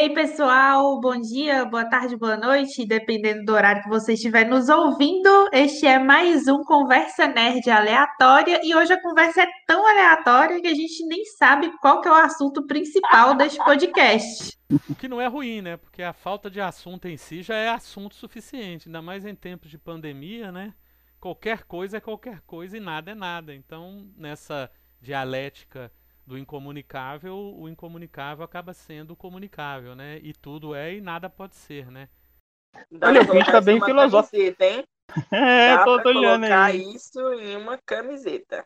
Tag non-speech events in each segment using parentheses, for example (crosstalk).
E aí, pessoal, bom dia, boa tarde, boa noite, dependendo do horário que você estiver nos ouvindo. Este é mais um Conversa Nerd aleatória e hoje a conversa é tão aleatória que a gente nem sabe qual que é o assunto principal deste podcast. O que não é ruim, né? Porque a falta de assunto em si já é assunto suficiente, ainda mais em tempos de pandemia, né? Qualquer coisa é qualquer coisa e nada é nada. Então, nessa dialética do incomunicável, o incomunicável acaba sendo comunicável, né? E tudo é e nada pode ser, né? Olha, o bicho tá bem filosófico. Camiseta, hein? (laughs) É, Dá tô, pra tô olhando colocar aí. isso em uma camiseta.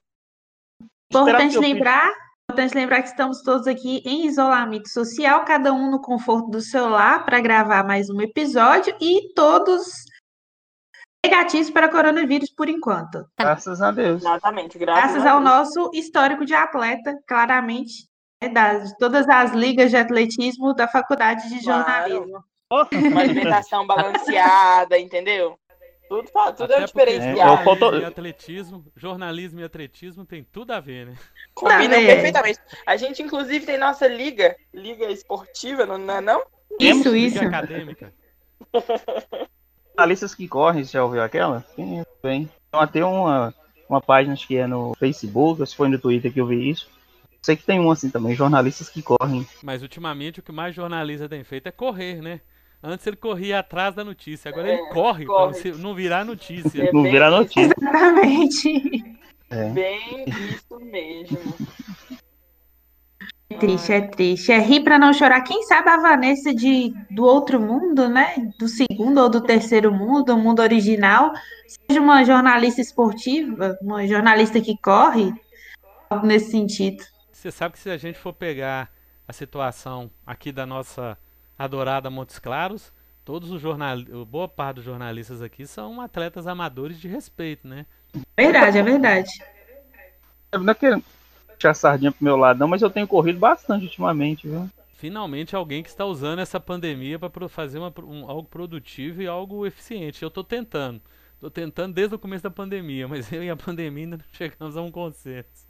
Importante lembrar, importante lembrar que estamos todos aqui em isolamento social, cada um no conforto do seu lar para gravar mais um episódio e todos negativos para coronavírus por enquanto. Graças a Deus. Exatamente, graças, Graças ao Deus. nosso histórico de atleta, claramente, né, das, de todas as ligas de atletismo da faculdade de Claro. jornalismo. Uma alimentação (laughs) balanceada, entendeu? Tudo, tudo é um Até porque diferencial. É, e atletismo, jornalismo e atletismo tem tudo a ver, né? Combinam Tá perfeitamente. A gente, inclusive, tem nossa liga, liga esportiva, não é não? Isso, Liga isso. acadêmica. (laughs) Jornalistas que correm, você já ouviu aquela? Sim, bem. Então, até uma, uma página acho que é no Facebook, ou se foi no Twitter que eu vi isso. Sei que tem um assim também, jornalistas que correm. Mas ultimamente o que mais jornalista tem feito é correr, né? Antes ele corria atrás da notícia, agora ele É, corre, corre. pra você não virar notícia. É Não bem vira isso. notícia. (laughs) Exatamente. É. Bem isso mesmo. É triste, é triste. É rir para não chorar. Quem sabe a Vanessa de, do outro mundo, né? Do segundo ou do terceiro mundo, o mundo original, seja uma jornalista esportiva, uma jornalista que corre, algo nesse sentido. Você sabe que se a gente for pegar a situação aqui da nossa adorada Montes Claros, todos os jornalistas, boa parte dos jornalistas aqui são atletas amadores de respeito, né? Verdade, é verdade. É puxar a sardinha pro meu lado, não, mas eu tenho corrido bastante ultimamente, viu? Finalmente alguém que está usando essa pandemia para fazer uma um- algo produtivo e algo eficiente. Eu estou tentando. Estou tentando desde o começo da pandemia, mas eu e a pandemia ainda não chegamos a um consenso.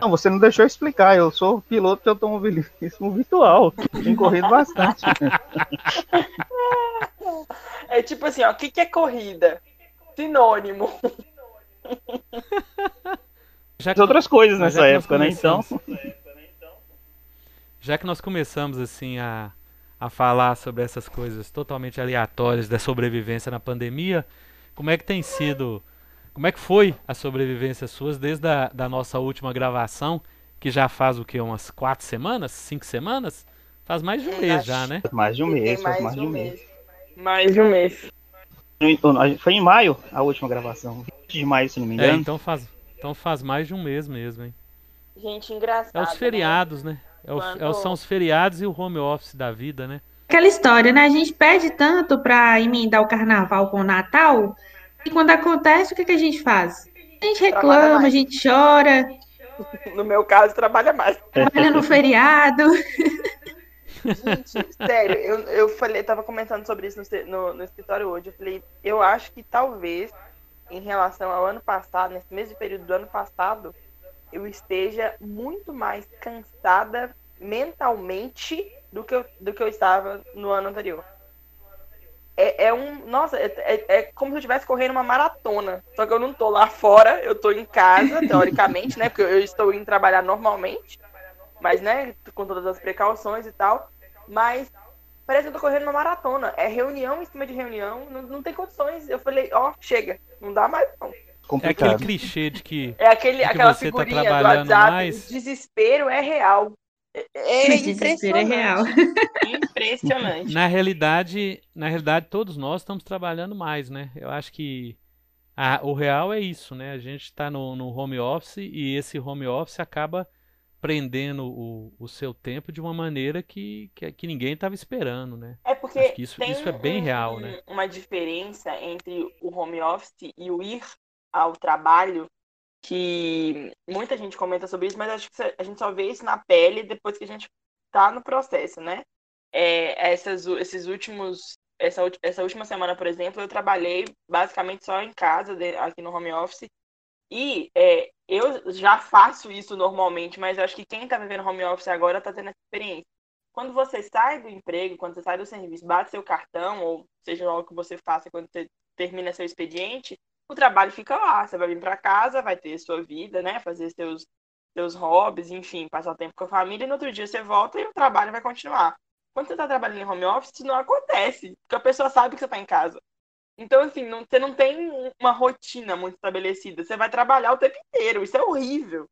Não, você não deixou eu explicar. Eu sou piloto de automobilismo virtual. Tenho corrido bastante. (laughs) É tipo assim, ó, o que, que é corrida? Sinônimo. (laughs) Já Fiz outras coisas nessa que época, né? Então, começamos- (laughs) Já que nós começamos assim a, a falar sobre essas coisas totalmente aleatórias da sobrevivência na pandemia, como é que tem sido, como é que foi a sobrevivência suas desde a da nossa última gravação, que já faz o que, umas quatro semanas, cinco semanas? Faz mais de um É, mês já, né? mais de um mês, faz mais de um mês. Mais de um mês. Foi em maio a última gravação. 20 de maio, se não me É, engano. então faz, então faz mais de um mês mesmo, hein? Gente, engraçado. É os né? feriados, né? É o- é o- são os feriados e o home office da vida, né? Aquela história, né? A gente pede tanto para emendar o carnaval com o Natal, e quando acontece, o que que a gente faz? A gente reclama, a gente chora, (laughs) No meu caso, trabalha mais. trabalha no feriado. Gente, sério, eu, eu falei, tava comentando sobre isso no, no, no escritório hoje. Eu falei, eu acho que talvez, em relação ao ano passado, nesse mesmo período do ano passado, eu esteja muito mais cansada mentalmente do que eu, do que eu estava no ano anterior. É, é um. Nossa, é, é, é como se eu estivesse correndo uma maratona. Só que eu não tô lá fora, eu tô em casa, (laughs) teoricamente, né? Porque eu estou indo trabalhar normalmente mas né, com todas as precauções e tal, mas parece que eu tô correndo uma maratona, é reunião em cima de reunião, não, não tem condições. Eu falei, ó, chega, não dá mais não. É aquele Complicado. clichê de que É aquele, que aquela você tá figurinha do trabalhando WhatsApp, mais. o desespero é real. É, é desespero é real. Impressionante. Na realidade, na realidade, todos nós estamos trabalhando mais, né? Eu acho que a- o real é isso, né? A gente está no, no home office e esse home office acaba prendendo o, o seu tempo de uma maneira que, que, que ninguém estava esperando, né? É porque Acho que isso- isso é bem um- real, né? uma diferença entre o home office e o ir ao trabalho que muita gente comenta sobre isso, mas acho que a gente só vê isso na pele depois que a gente tá no processo, né? É, essas, esses últimos, essa, essa última semana, por exemplo, eu trabalhei basicamente só em casa, aqui no home office, e é, eu já faço isso normalmente, mas eu acho que quem tá vivendo home office agora tá tendo essa experiência. quando você sai do emprego, quando você sai do serviço, bate seu cartão, ou seja o que você faça quando você termina seu expediente, o trabalho fica lá. Você vai vir para casa, vai ter sua vida, né? Fazer seus, seus hobbies, enfim, passar tempo com a família, e no outro dia você volta e o trabalho vai continuar. Quando você está trabalhando em home office, isso não acontece, porque a pessoa sabe que você está em casa. Então, assim, não, você não tem uma rotina muito estabelecida. Você vai trabalhar o tempo inteiro. Isso é horrível.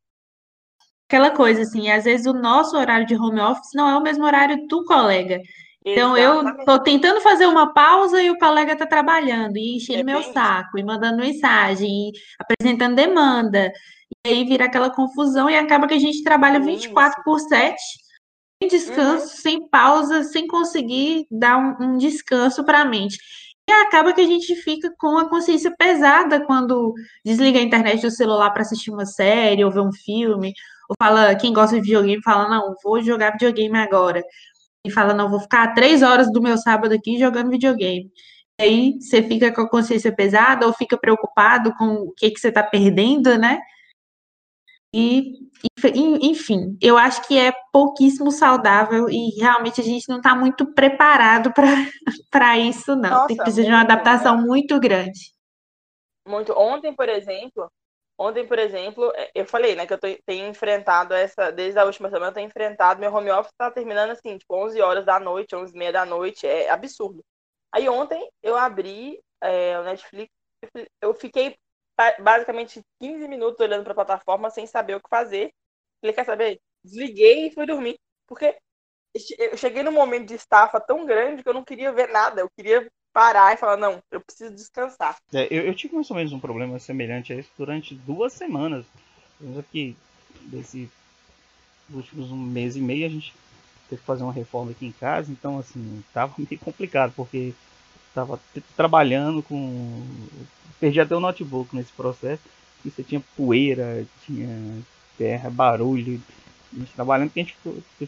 Aquela coisa, assim, às vezes o nosso horário de home office não é o mesmo horário do colega. Então, Exatamente. eu estou tentando fazer uma pausa e o colega está trabalhando, e enchendo é meu saco, isso. e mandando mensagem, e apresentando demanda. E aí vira aquela confusão e acaba que a gente trabalha 24 por 7, sem descanso, uhum. sem pausa, sem conseguir dar um, um descanso para a mente. E acaba que a gente fica com a consciência pesada quando desliga a internet do celular para assistir uma série ou ver um filme. Ou fala, quem gosta de videogame fala, não, vou jogar videogame agora. E fala, não, vou ficar três horas do meu sábado aqui jogando videogame. E aí você fica com a consciência pesada ou fica preocupado com o que, que você está perdendo, né? E, enfim, eu acho que é pouquíssimo saudável e realmente a gente não está muito preparado para (laughs) isso, não. Nossa, Tem precisa de uma adaptação muito grande. Muito. Ontem, por exemplo, ontem, por exemplo, é, eu falei, né, que eu tenho enfrentado essa, desde a última semana, eu tenho enfrentado, meu home office está terminando assim, tipo, 11 horas da noite, 11 e meia da noite, é absurdo. Aí ontem eu abri é, o Netflix, eu fiquei basicamente 15 minutos olhando para a plataforma sem saber o que fazer. Falei, quer saber? Desliguei e fui dormir. Porque eu cheguei num momento de estafa tão grande que eu não queria ver nada. Eu queria parar e falar, não, eu preciso descansar. É, eu, eu, tive mais ou menos um problema semelhante a esse durante duas semanas. Aqui, desse últimos um mês e meio, a gente teve que fazer uma reforma aqui em casa, então assim, tava (laughs) meio complicado, porque tava trabalhando com perdi até o notebook nesse processo. E você tinha poeira, tinha terra, barulho. A gente trabalhando que a gente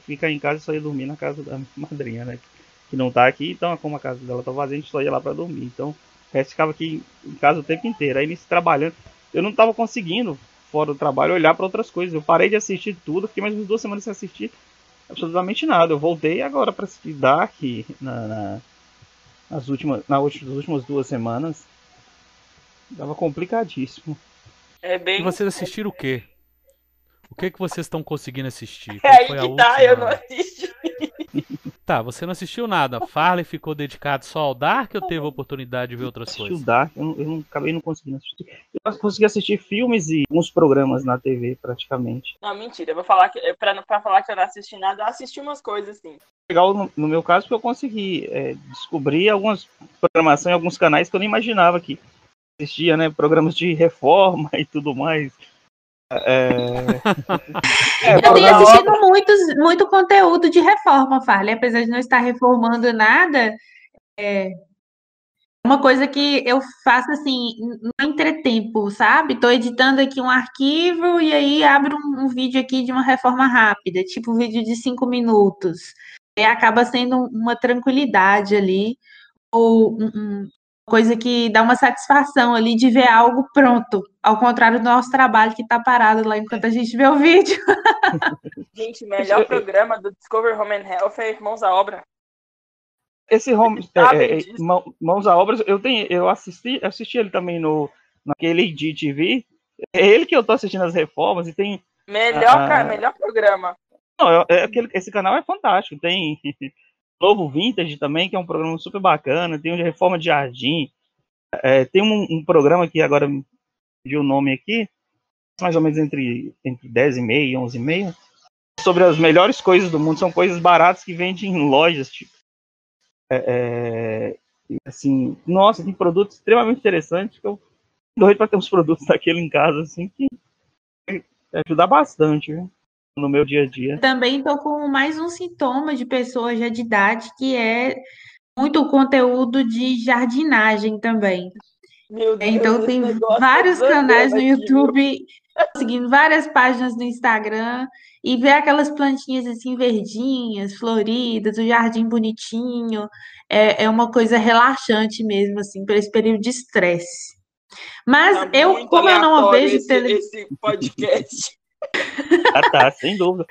fica em casa e só ia dormir na casa da (laughs) madrinha, né? Que não tá aqui, então como a casa dela tá vazia, a gente só ia lá para dormir. Então o resto ficava aqui em casa o tempo inteiro. Aí nesse trabalhando, eu não tava conseguindo, fora do trabalho, olhar para outras coisas. Eu parei de assistir tudo, fiquei mais umas duas semanas sem assistir absolutamente nada. Eu voltei agora para assistir Dark na, na, nas, últimas, nas últimas duas semanas. Tava complicadíssimo. É bem... E vocês assistiram o quê? O que que vocês estão conseguindo assistir? Qual é aí que tá, última... eu não assisti. (laughs) Tá, você não assistiu nada. Farley ficou dedicado só ao Dark ou teve a oportunidade de ver outras Assisti coisas? o Dark, eu, não, eu não, acabei não conseguindo assistir. Eu consegui assistir filmes e alguns programas na TV, praticamente. Não, mentira. Eu vou falar que, pra, pra falar que eu não assisti nada, eu assisti umas coisas, sim. Legal no, no meu caso, porque eu consegui é, descobrir algumas programações em alguns canais que eu nem imaginava que assistia, né, programas de reforma (laughs) e tudo mais. É... é, eu tenho assistido muitos, muito conteúdo de reforma, Farley, apesar de não estar reformando nada, é uma coisa que eu faço assim, no entretempo, sabe? Estou editando aqui um arquivo e aí abro um, um, vídeo aqui de uma reforma rápida, tipo um vídeo de cinco minutos. E acaba sendo uma tranquilidade ali, ou um, coisa que dá uma satisfação ali de ver algo pronto, ao contrário do nosso trabalho que está parado lá enquanto a gente vê o vídeo. (laughs) Gente, melhor programa do Discover Home and Health é Irmãos à Obra. Esse home, é, é, Mãos à Obra, eu tenho, eu assisti, assisti ele também no naquele IGTV. É ele que eu tô assistindo as reformas e tem melhor, ah, melhor programa. Não, é, aquele, esse canal é fantástico. Tem (laughs) Novo Vintage também, que é um programa super bacana. Tem o de Reforma de Jardim. É, tem um, um, programa que agora de o nome aqui, mais ou menos entre, entre 10 e meia e 11 e meia, sobre as melhores coisas do mundo. São coisas baratas que vendem em lojas, tipo. É, é, assim, nossa, tem produtos extremamente interessantes que eu doido para ter uns produtos (laughs) daquele em casa, assim, que ajuda bastante, viu? No meu dia a dia. Também estou com mais um sintoma de pessoas já de idade, que é muito conteúdo de jardinagem também. Meu Deus, então tem vários canais no YouTube, seguindo várias páginas no Instagram e ver aquelas plantinhas assim verdinhas, floridas, o jardim bonitinho, é, é uma coisa relaxante mesmo assim para esse período de estresse. Mas tá eu, como eu não vejo esse, esse podcast. Ah, tá, sem dúvida.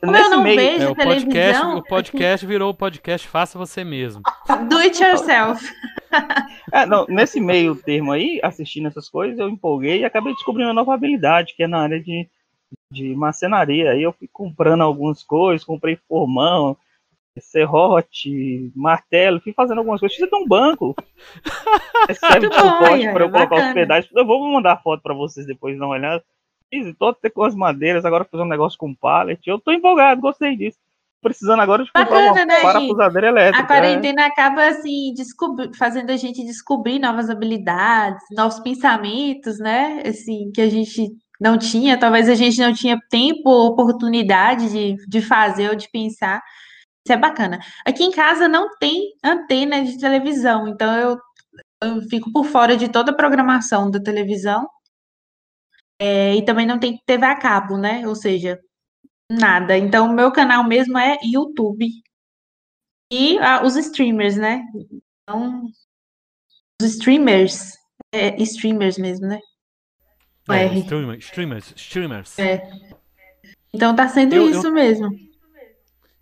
Como eu não meio, vejo É, o podcast, o podcast virou o podcast Faça Você Mesmo. do it yourself. É, não, nesse meio termo aí, assistindo essas coisas, eu empolguei e acabei descobrindo uma nova habilidade, que é na área de, de marcenaria. Aí eu fui comprando algumas coisas, comprei formão, serrote, martelo, fui fazendo algumas coisas. Fiz até um banco. (laughs) Muito bom, suporte para eu colocar os pedais. Eu vou mandar foto para vocês depois dar uma olhada. Todo até com as madeiras, agora fazer um negócio com pallet. Eu tô empolgado, gostei disso. Precisando agora de comprar Bacana, uma né? Parafusadeira elétrica. A quarentena acaba assim fazendo a gente descobrir novas habilidades, novos pensamentos, né? Assim, que a gente não tinha, talvez a gente não tinha tempo ou oportunidade de, de fazer ou de pensar. Isso é bacana. Aqui em casa não tem antena de televisão, então eu, eu fico por fora de toda a programação da televisão. É, e também não tem TV a cabo, né? Ou seja, nada. Então, o meu canal mesmo é YouTube. E ah, os streamers, né? Então, os streamers, é, streamers mesmo, né? É, streamer- streamers, streamers. É. Então tá sendo Eu- isso mesmo.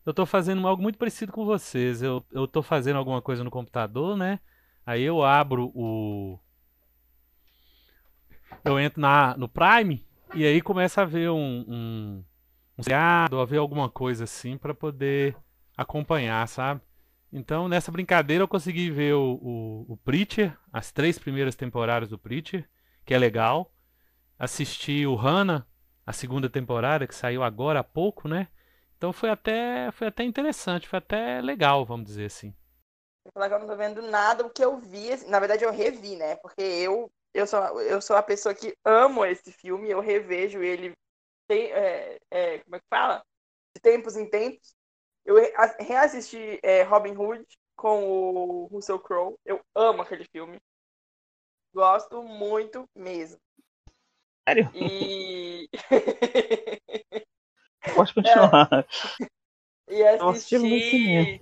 Eu tô fazendo algo muito parecido com vocês. Eu, eu tô fazendo alguma coisa no computador, né? Aí eu abro o. Eu entro na, no Prime e aí começa a ver um, um, um seriado, a ver alguma coisa assim pra poder acompanhar, sabe? Então nessa brincadeira eu consegui ver o, o, o Preacher, as três primeiras temporadas do Preacher, que é legal. Assisti o Hannah, a segunda temporada, que saiu agora há pouco, né? Então foi até, foi até interessante, foi até legal, vamos dizer assim. Eu falar que eu não tô vendo nada, o que eu vi, assim, na verdade eu revi, né? Porque eu, eu, sou, eu sou a pessoa que amo esse filme, eu revejo ele, tem, é, é, como é que fala? De tempos em tempos. Eu reassisti é, Robin Hood com o Russell Crowe, eu amo aquele filme. Gosto muito mesmo. Sério? E, (laughs) Pode continuar. e Eu assisti no assisti.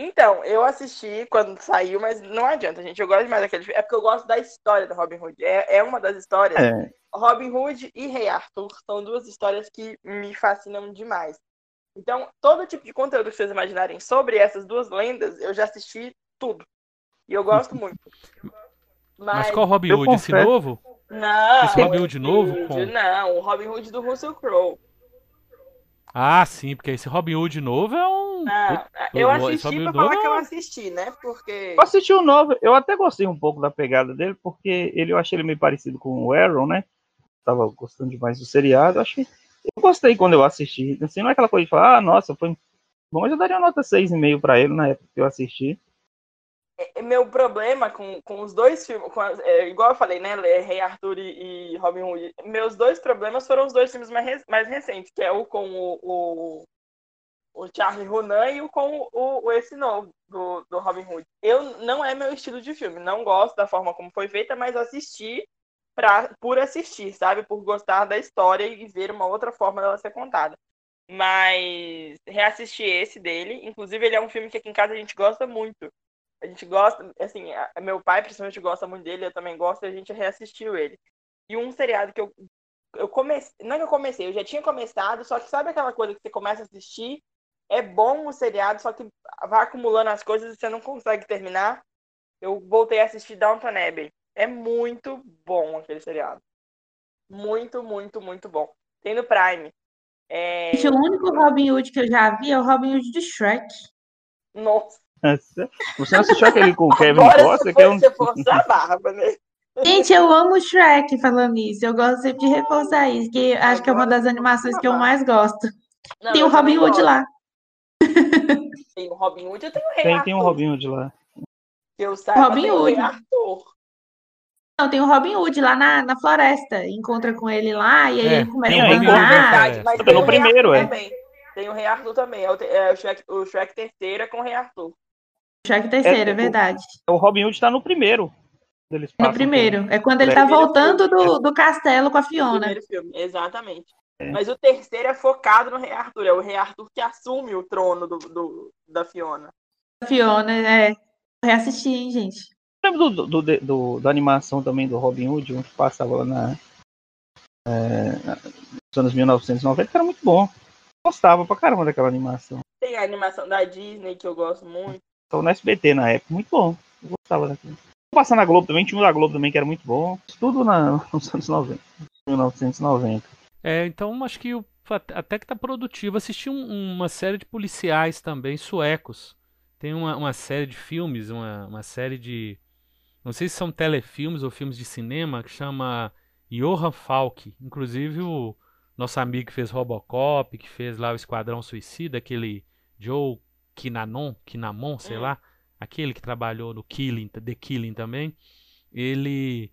Então, eu assisti quando saiu, mas não adianta, gente. Eu gosto demais daquele filme. É porque eu gosto da história do Robin Hood. É, é uma das histórias. É, Robin Hood e Rei Arthur são duas histórias que me fascinam demais. Então, todo tipo de conteúdo que vocês imaginarem sobre essas duas lendas, eu já assisti tudo. E eu gosto (laughs) muito. Mas Mas, qual Robin Hood? Esse novo? não, Esse Robin Hood novo Hood, com- Não, o Robin Hood do Russell Crowe. Ah, sim, porque esse Robin Hood novo é um. Não, eu assisti pra falar novo que eu é- assisti, né? Porque. Eu assisti o novo, eu até gostei um pouco da pegada dele, porque ele, eu achei ele meio parecido com o Arrow, né? Tava gostando demais do seriado, eu achei. Eu gostei quando eu assisti. Assim, não é aquela coisa de falar, ah, nossa, foi bom, eu já daria nota 6,5 pra ele na época que eu assisti. É, meu problema com, com os dois filmes, com é, igual eu falei, né? é, Rei Arthur e, e Robin Hood. Meus dois problemas foram os dois filmes mais, mais recentes, que é o com o, o, o Charlie Hunnam e o com o, o esse novo do, do Robin Hood. Eu não é meu estilo de filme, não gosto da forma como foi feita, mas assisti pra, por assistir, sabe? Por gostar da história e ver uma outra forma dela ser contada. Mas reassisti esse dele, inclusive ele é um filme que aqui em casa a gente gosta muito. A gente gosta, assim, a- meu pai principalmente gosta muito dele, eu também gosto, e a gente reassistiu ele. E um seriado que eu, eu comecei, não é que eu comecei, eu já tinha começado, só que sabe aquela coisa que você começa a assistir, é bom o seriado, só que vai acumulando as coisas e você não consegue terminar. Eu voltei a assistir Downton Abbey. É muito bom aquele seriado. Muito, muito, muito bom. Tem no Prime. É... O único Robin Hood que eu já vi é o Robin Hood de Shrek. Nossa, (laughs) Você não assistiu aquele com o Kevin agora você que é um. você forçar a barba, né? (laughs) Gente, eu amo o Shrek falando isso. Eu gosto sempre de reforçar isso, que acho que é uma das animações que eu mais gosto. Não, Tem o Robin Hood lá. Tem o Robin Hood, eu tenho o Rei Tem, Arthur. tem um Robin Hood lá. Eu saiba, Robin tem o Rei Hood. Arthur. Não, tem o Robin Hood lá na, na floresta. Encontra com ele lá e aí É, ele começa tem a. Hood, né? Mas Tá tem o Rei primeiro, Arthur é. também. Tem o Rei Arthur também. É o, é o Shrek, o Shrek terceiro é com o Rei Arthur. Shrek terceiro, É, é verdade. O Robin Hood tá no primeiro. Eles No primeiro. É quando ele É. tá Primeiro voltando filme. do, do castelo com a No Fiona. primeiro filme, exatamente. É. Mas o terceiro é focado no Rei Arthur. É o Rei Arthur que assume o trono do, do- da Fiona. A Fiona, é. Reassistir, hein, gente. Lembra do, do, do- do- da animação também do Robin Hood, onde passava lá na, é, nos anos 1990, que era muito bom. gostava pra caramba daquela animação. Tem a animação da Disney que eu gosto muito. Tava no SBT na época, muito bom. Eu gostava daquilo. Passar na Globo também, tinha um da Globo também que era muito bom. Tudo na, (laughs) nos anos 90. 1990. É, então acho que o, até que tá produtivo. Assisti um, uma série de policiais também, suecos. Tem uma, uma série de filmes, uma, uma série de. Não sei se são telefilmes ou filmes de cinema, que chama Johan Falk. Inclusive o nosso amigo que fez Robocop, que fez lá o Esquadrão Suicida, aquele Joe Kinanon, Kinamon, sei hum. lá, aquele que trabalhou no Killing, The Killing também, ele.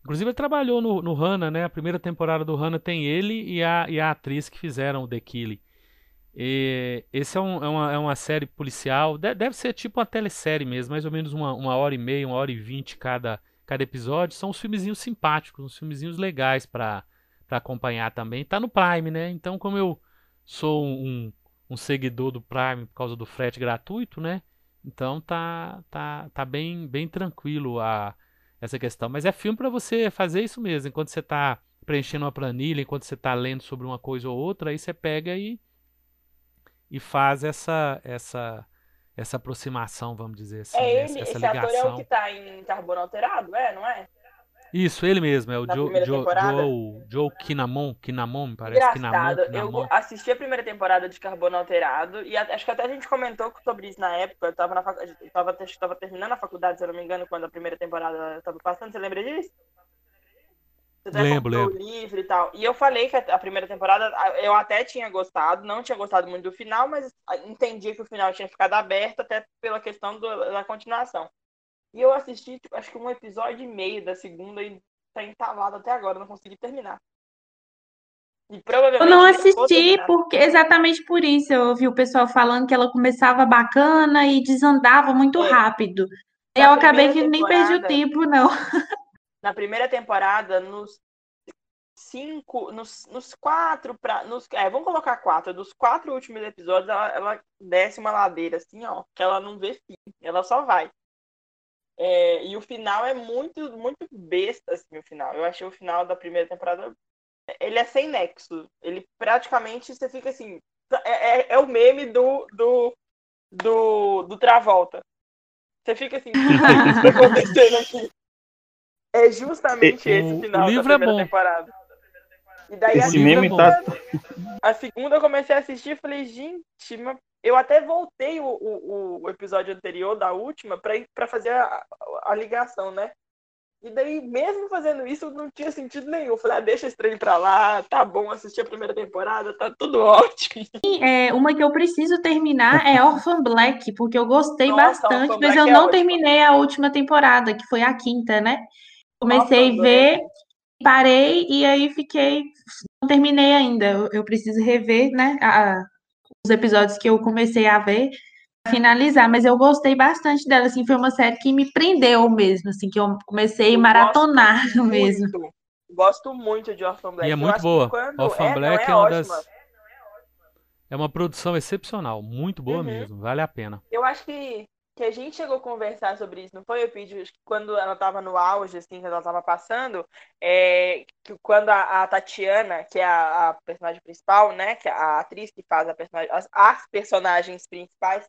Inclusive ele trabalhou no, no Hannah, né? A primeira temporada do Hannah tem ele e a, e a atriz que fizeram o The Killing. E esse é, um, é, uma, é uma série policial, deve, deve ser tipo uma telesérie mesmo, mais ou menos uma, uma hora e meia, uma hora e vinte cada, cada episódio. São uns filmezinhos simpáticos, uns filmezinhos legais para acompanhar também. Tá no Prime, né? Então, como eu sou um, um seguidor do Prime por causa do frete gratuito, né? Então tá tá, tá bem bem tranquilo a essa questão, mas é filme para você fazer isso mesmo, enquanto você está preenchendo uma planilha, enquanto você está lendo sobre uma coisa ou outra, aí você pega e e faz essa essa essa aproximação, vamos dizer assim, é ele, essa, essa esse ligação. ator é o que está em Carbono Alterado, é, não é? Isso, ele mesmo, é o Joe, Joe, Joe, Joe Kinamon, Kinamon, me parece. Engraçado, Kinamon, eu assisti a primeira temporada de Carbono Alterado e acho que até a gente comentou sobre isso na época. Eu tava, na fac... eu tava, tava terminando a faculdade, se eu não me engano, quando a primeira temporada tava passando. Você lembra disso? Você lembro, lembro. o livro e tal. E eu falei que a primeira temporada eu até tinha gostado, não tinha gostado muito do final, mas entendi que o final tinha ficado aberto até pela questão do, da continuação. E eu assisti, tipo, acho que um episódio e meio da segunda e tá entalado até agora, não consegui terminar. E provavelmente eu não assisti porque exatamente por isso. Eu ouvi o pessoal falando que ela começava bacana e desandava muito é. rápido. Na eu acabei que nem perdi o tempo, não. (laughs) Na primeira temporada, nos cinco, nos, nos quatro, pra, nos, é, vamos colocar quatro, dos quatro últimos episódios, ela, ela desce uma ladeira assim, ó, que ela não vê fim, ela só vai. É, e o final é muito, muito besta, assim, o final. Eu achei o final da primeira temporada. Ele é sem nexo. Ele praticamente você fica assim. É, é, é o meme do, do, do, do Travolta. Você fica assim, o que está acontecendo aqui? É justamente e, esse final da é primeira é temporada. E daí esse a meme segunda, tá... (laughs) a segunda eu comecei a assistir e falei, gente, mas eu até voltei o, o, o episódio anterior da última para fazer a, a, ligação, né? E daí, mesmo fazendo isso, não tinha sentido nenhum. Eu falei, ah, deixa esse trem pra lá, tá bom, assisti a primeira temporada, tá tudo (laughs) ótimo. É, uma que eu preciso terminar é Orphan Black, porque eu gostei Nossa, bastante, Orphan mas Black eu é não terminei a última temporada, que foi a quinta, né? Comecei Orphan a ver, Black. parei e aí fiquei. Não terminei ainda. Eu, eu preciso rever, né? A, os episódios que eu comecei a ver finalizar, mas eu gostei bastante dela, assim, foi uma série que me prendeu mesmo, assim, que eu comecei a maratonar gosto (laughs) mesmo. Muito, gosto muito de Orphan Black. E é muito boa. Orphan é, Black é, é, uma das é uma produção excepcional, muito boa uhum. mesmo, vale a pena. Eu acho que que a gente chegou a conversar sobre isso, não foi, Eupídio? Quando ela estava no auge, assim, quando ela estava passando, é, que quando a, a, Tatiana, que é a, a, personagem principal, né, que é a atriz que faz a personagem, as, as personagens principais,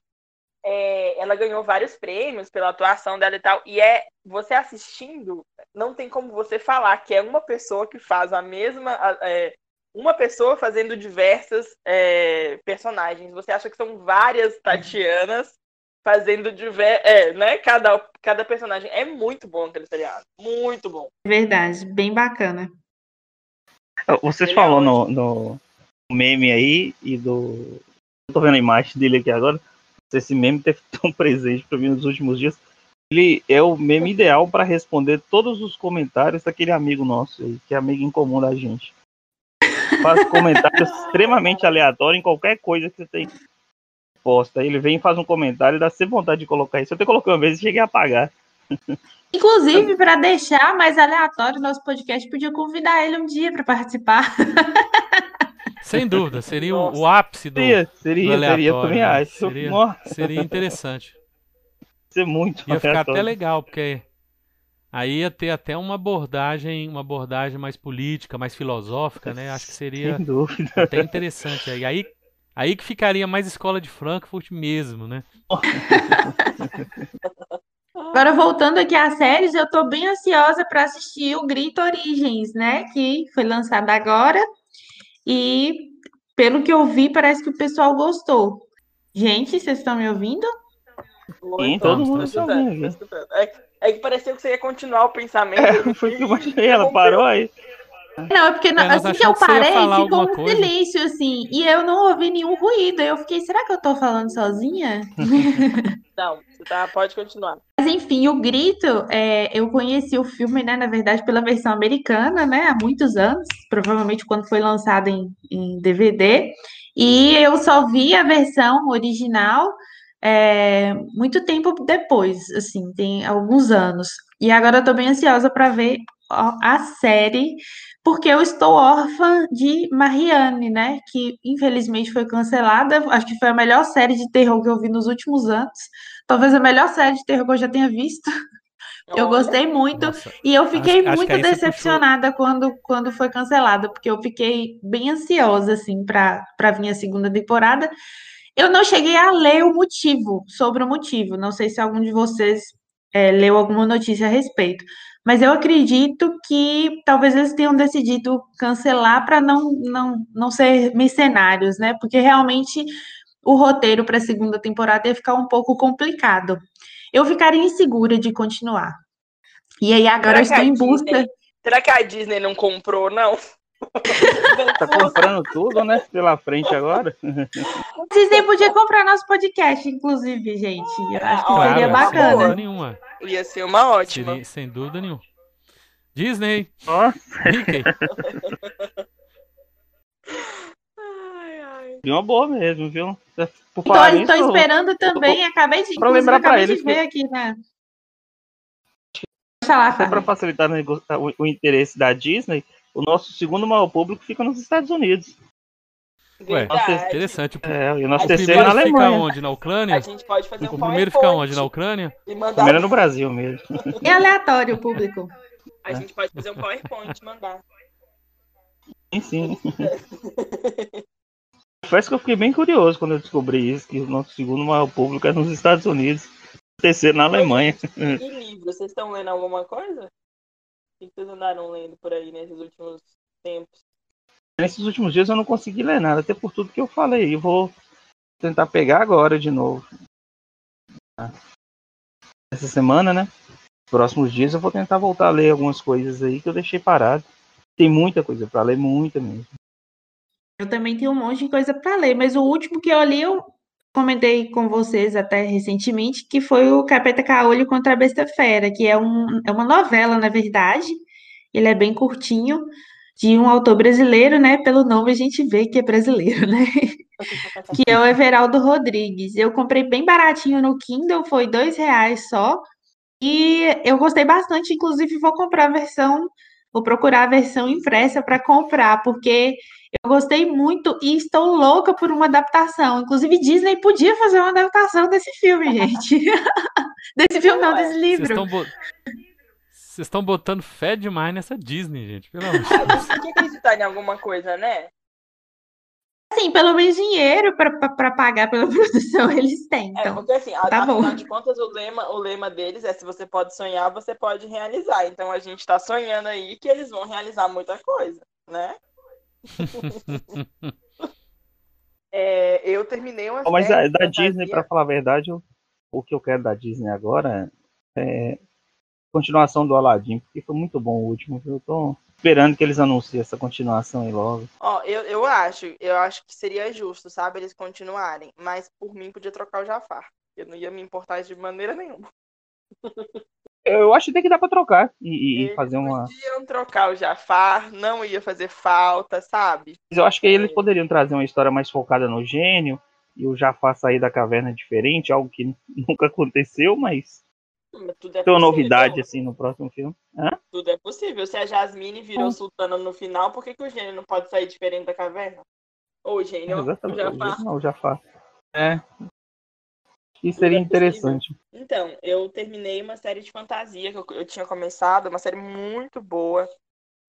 é, ela ganhou vários prêmios pela atuação dela e tal, e é, você assistindo, não tem como você falar que é uma pessoa que faz a mesma, é, uma pessoa fazendo diversas é, personagens, você acha que são várias Tatianas, fazendo diver... é, né? Cada, cada personagem é muito bom aquele seriado. Muito bom. Verdade, bem bacana. Vocês Ele falou é no, no meme aí e do. Eu tô vendo a imagem dele aqui agora. Esse meme teve (laughs) tão presente para mim nos últimos dias. Ele é o meme ideal para responder todos os comentários daquele amigo nosso aí, que é amigo em comum da gente. Faz comentários (laughs) extremamente aleatórios em qualquer coisa que você tem posta. Ele vem e faz um comentário e dá sempre vontade de colocar isso. Eu até coloquei uma vez e cheguei a apagar. (laughs) Inclusive, para deixar mais aleatório o nosso podcast, podia convidar ele um dia para participar. (laughs) Sem dúvida, seria o, o, ápice do. Seria, seria, do seria também né? acho. Seria, seria interessante. Ser muito Ia ficar até legal, porque aí ia ter até uma abordagem, uma abordagem mais política, mais filosófica, né? Acho que seria até interessante. E aí Aí que ficaria mais escola de Frankfurt mesmo, né? (laughs) Agora, voltando aqui às séries, eu tô bem ansiosa para assistir o Grito Origens, né? Que foi lançado agora. E, pelo que eu vi, parece que o pessoal gostou. Gente, vocês estão me ouvindo? Sim, todo mundo está ouvindo. É, é que pareceu que você ia continuar o pensamento. É, (laughs) foi o que eu imaginei, ela parou aí. Não, é porque nós assim que eu que parei, falar ficou um coisa. silêncio, assim, e eu não ouvi nenhum ruído. Eu fiquei, será que eu tô falando sozinha? (laughs) Não, você tá, pode continuar. Mas enfim, o Grito, é, eu conheci o filme, né, na verdade, pela versão americana, né, há muitos anos, provavelmente quando foi lançado em, em DVD, e eu só vi a versão original é, muito tempo depois, assim, tem alguns anos. E agora eu tô bem ansiosa para ver a série, porque eu estou órfã de Marianne, né, que infelizmente foi cancelada. Acho que foi a melhor série de terror que eu vi nos últimos anos. Talvez a melhor série de terror que eu já tenha visto. (laughs) Eu gostei muito Nossa, e eu fiquei acho que muito decepcionada quando, quando foi cancelada, porque eu fiquei bem ansiosa assim para para vir a segunda temporada. Eu não cheguei a ler o motivo, sobre o motivo. Não sei se algum de vocês é, leu alguma notícia a respeito, mas eu acredito que talvez eles tenham decidido cancelar para não, não, não ser mercenários, né? Porque realmente o roteiro para a segunda temporada ia ficar um pouco complicado. Eu ficaria insegura de continuar. E aí agora eu estou a em busca. Disney- Será que a Disney não comprou, não? (laughs) Tá comprando tudo, né? Pela frente agora. Vocês nem podiam comprar nosso podcast, inclusive, gente. Eu acho que seria bacana. nenhuma. Ia ser uma ótima. Seria- sem dúvida nenhuma. Disney, Nossa, Mickey. Ai, ai. de uma boa mesmo, viu? Por Estou falar nisso, esperando também, acabei de, pra lembrar pra acabei de eles ver aqui, né? Para facilitar o, o interesse da Disney, o nosso segundo maior público fica nos Estados Unidos. Ué, Verdade. interessante. É, e o nosso O terceiro primeiro na fica Alemanha. onde? Na A Ucrânia? gente pode fazer um O primeiro fica PowerPoint onde? Na Ucrânia? E O mandar. primeiro é no Brasil mesmo. É aleatório o público. A gente pode fazer um PowerPoint e mandar. Sim, sim. Confesso que eu fiquei bem curioso quando eu descobri isso, que o nosso segundo maior público é nos Estados Unidos, o terceiro na Alemanha. E livro, vocês estão lendo alguma coisa? O que vocês andaram lendo por aí nesses últimos tempos? Nesses últimos dias eu não consegui ler nada, até por tudo que eu falei. Eu vou tentar pegar agora de novo. Essa semana, né? Próximos dias eu vou tentar voltar a ler algumas coisas aí que eu deixei parado. Tem muita coisa para ler, muita mesmo. Eu também tenho um monte de coisa para ler, mas o último que eu li, eu comentei com vocês até recentemente, que foi o Capeta Caolho contra a Besta Fera, que é, um, é uma novela, na verdade. Ele é bem curtinho, de um autor brasileiro, né? Pelo nome a gente vê que é brasileiro, né? (laughs) Que é o Everaldo Rodrigues. Eu comprei bem baratinho no Kindle, foi dois reais só. E eu gostei bastante, inclusive vou comprar a versão, vou procurar a versão impressa para comprar, porque eu gostei muito e estou louca por uma adaptação. Inclusive, Disney podia fazer uma adaptação desse filme, (laughs) gente. (laughs) Desse filme, não, desse Vocês livro. estão bo- Vocês estão botando fé demais nessa Disney, gente. Pelo amor de Ah, Deus. Por que acreditar em alguma coisa, né? Assim, pelo menos dinheiro para pagar pela (laughs) produção eles têm. É, Então, porque assim, a- tá afinal bom. de contas, o lema, o lema deles é se você pode sonhar, você pode realizar. Então a gente tá sonhando aí que eles vão realizar muita coisa, né? (laughs) É, eu terminei uma Mas da fantasia- Disney, para falar a verdade, eu- o que eu quero da Disney agora é continuação do Aladdin, porque foi muito bom o último. Eu tô esperando que eles anunciem essa continuação aí logo. Ó, eu, eu acho, eu acho que seria justo, sabe, eles continuarem. Mas por mim podia trocar o Jafar. Eu não ia me importar de maneira nenhuma. (laughs) Eu acho até que dá pra trocar e, e- Eles fazer uma. Podiam trocar o Jafar, não ia fazer falta, sabe? Eu acho que aí eles poderiam trazer uma história mais focada no gênio e o Jafar sair da caverna diferente, algo que (laughs) nunca aconteceu, mas Tudo é tem uma possível. novidade assim no próximo filme. Tudo é possível. Se a Jasmine virou sultana no final, por que, que o gênio não pode sair diferente da caverna? Ou o gênio, o Exatamente. Jafar. Não, o Jafar. É. Isso seria é interessante. Então, eu terminei uma série de fantasia que eu, eu tinha começado, uma série muito boa.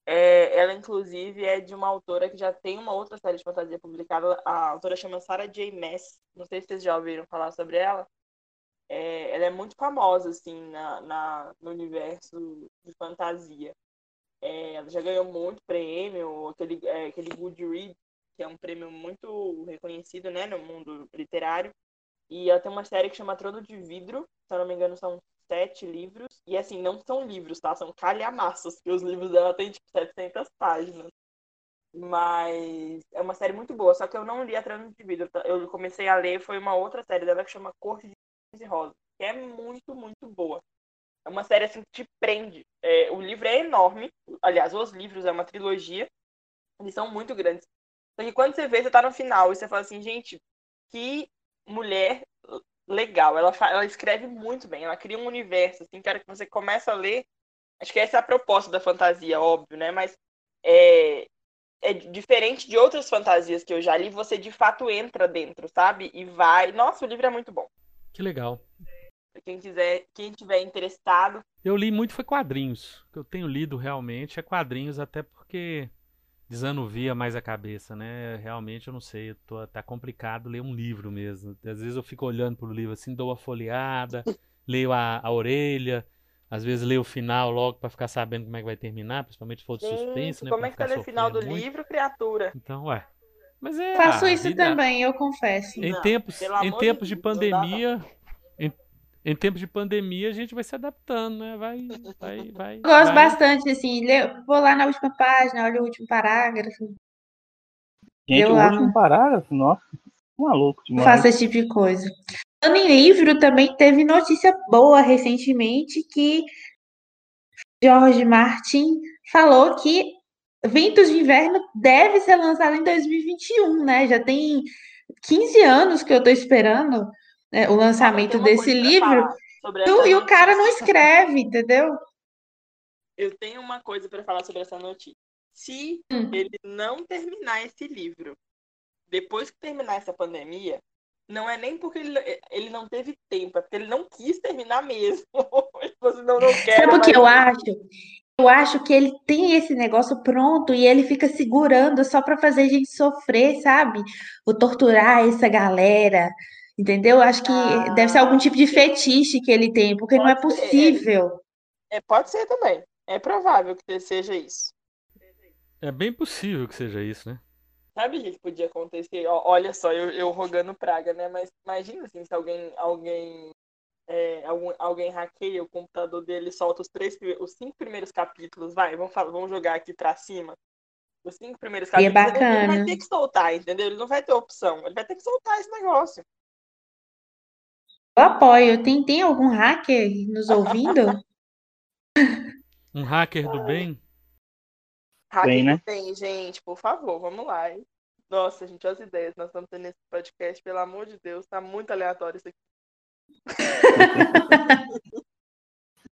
É, ela, inclusive, é de uma autora que já tem uma outra série de fantasia publicada. A autora chama Sarah J. Maas. Não sei se vocês já ouviram falar sobre ela. É, ela é muito famosa, assim, na, na no universo de fantasia. É, ela já ganhou muito prêmio, aquele, é, aquele Goodreads, que é um prêmio muito reconhecido, né, no mundo literário. E ela tem uma série que chama Trono de Vidro, se eu não me engano são sete livros. E assim, não são livros, tá? São calhamaços, que os livros dela têm tipo 700 páginas. Mas é uma série muito boa, só que eu não li a Trono de Vidro. Eu comecei a ler, foi uma outra série dela que chama Corte de Rosa, que é muito, muito boa. É uma série assim que te prende. É, o livro é enorme. Aliás, os livros é uma trilogia. Eles são muito grandes. Só que quando você vê, você tá no final e você fala assim, gente, que mulher legal. Ela, ela escreve muito bem. Ela cria um universo, assim, cara, que você começa a ler. Acho que essa é a proposta da fantasia, óbvio, né? Mas é, é diferente de outras fantasias que eu já li. Você de fato entra dentro, sabe? E vai. Nossa, o livro é muito bom. Que legal. Pra quem quiser, quem tiver interessado. Eu li muito foi quadrinhos. O que eu tenho lido realmente é quadrinhos, até porque desanuvia mais a cabeça, né? Realmente eu não sei, tô, tá complicado ler um livro mesmo. Às vezes eu fico olhando pro livro assim, dou uma folheada, (laughs) leio a, a orelha, às vezes leio o final logo para ficar sabendo como é que vai terminar, principalmente se for de suspense, né? Como é que tá o final do muito. livro, criatura? Então, ué. Mas é. Faço isso vida... também, eu confesso. Em não, tempos, em tempos de, de pandemia, em tempos de pandemia, a gente vai se adaptando, né? Vai, vai, vai. Gosto vai. bastante, assim, vou lá na última página, olho o último parágrafo. Gente, eu o lá... último parágrafo, nossa, maluco demais. Faço esse tipo de coisa. Falando em livro, também teve notícia boa recentemente que George Martin falou que Ventos de Inverno deve ser lançado em 2021, né? Já tem 15 anos que eu tô esperando né, o lançamento desse livro, tu, e o cara não escreve, entendeu? Eu tenho uma coisa para falar sobre essa notícia. Se hum. ele não terminar esse livro, depois que terminar essa pandemia, não é nem porque ele, ele não teve tempo, é porque ele não quis terminar mesmo. (laughs) Você não, não. Sabe o que eu acho? Eu acho que ele tem esse negócio pronto e ele fica segurando só para fazer a gente sofrer, sabe? Vou torturar essa galera, Entendeu? Acho que ah, deve ser algum tipo de fetiche que ele tem, porque não é possível. É, é, pode ser também. É provável que seja isso. É bem possível que seja isso, né? Sabe o que podia acontecer? Olha só, eu, eu rogando praga, né? Mas imagina assim, se alguém, alguém, é, algum, alguém hackeia o computador dele solta os três, os cinco primeiros capítulos, vai, vamos, vamos jogar aqui pra cima. Os cinco primeiros capítulos, é bacana. ele vai ter que soltar, entendeu? Ele não vai ter opção, ele vai ter que soltar esse negócio. Eu apoio. Tem, tem algum hacker nos ouvindo? (laughs) Um hacker do bem? Hacker bem, né? do bem, gente, por favor, vamos lá. Hein? Nossa, gente, as ideias nós estamos tendo nesse podcast, pelo amor de Deus, tá muito aleatório isso aqui.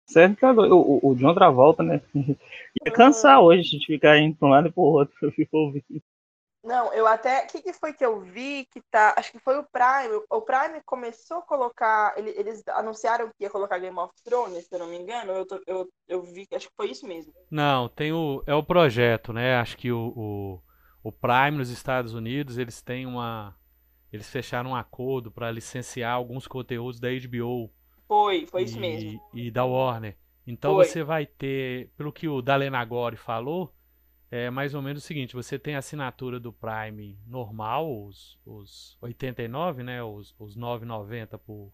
Certo que o, o John Travolta, né? (laughs) Ia cansar hoje a gente ficar indo para um lado e para o outro. Eu ouvindo. Não, eu até. O que, que, foi que eu vi que tá. Acho que foi o Prime. O Prime começou a colocar. Ele, eles anunciaram que ia colocar Game of Thrones, se eu não me engano. Eu, tô, eu, eu vi. Acho que foi isso mesmo. Não, tem o. É o projeto, né? Acho que o, o, o Prime nos Estados Unidos, eles têm uma. Eles fecharam um acordo para licenciar alguns conteúdos da HBO. Foi, foi e, isso mesmo. E da Warner. Então foi. você vai ter, pelo que o Dalenagori falou, é mais ou menos o seguinte: você tem a assinatura do Prime normal, os, os 89, né? Os, os 9,90 por,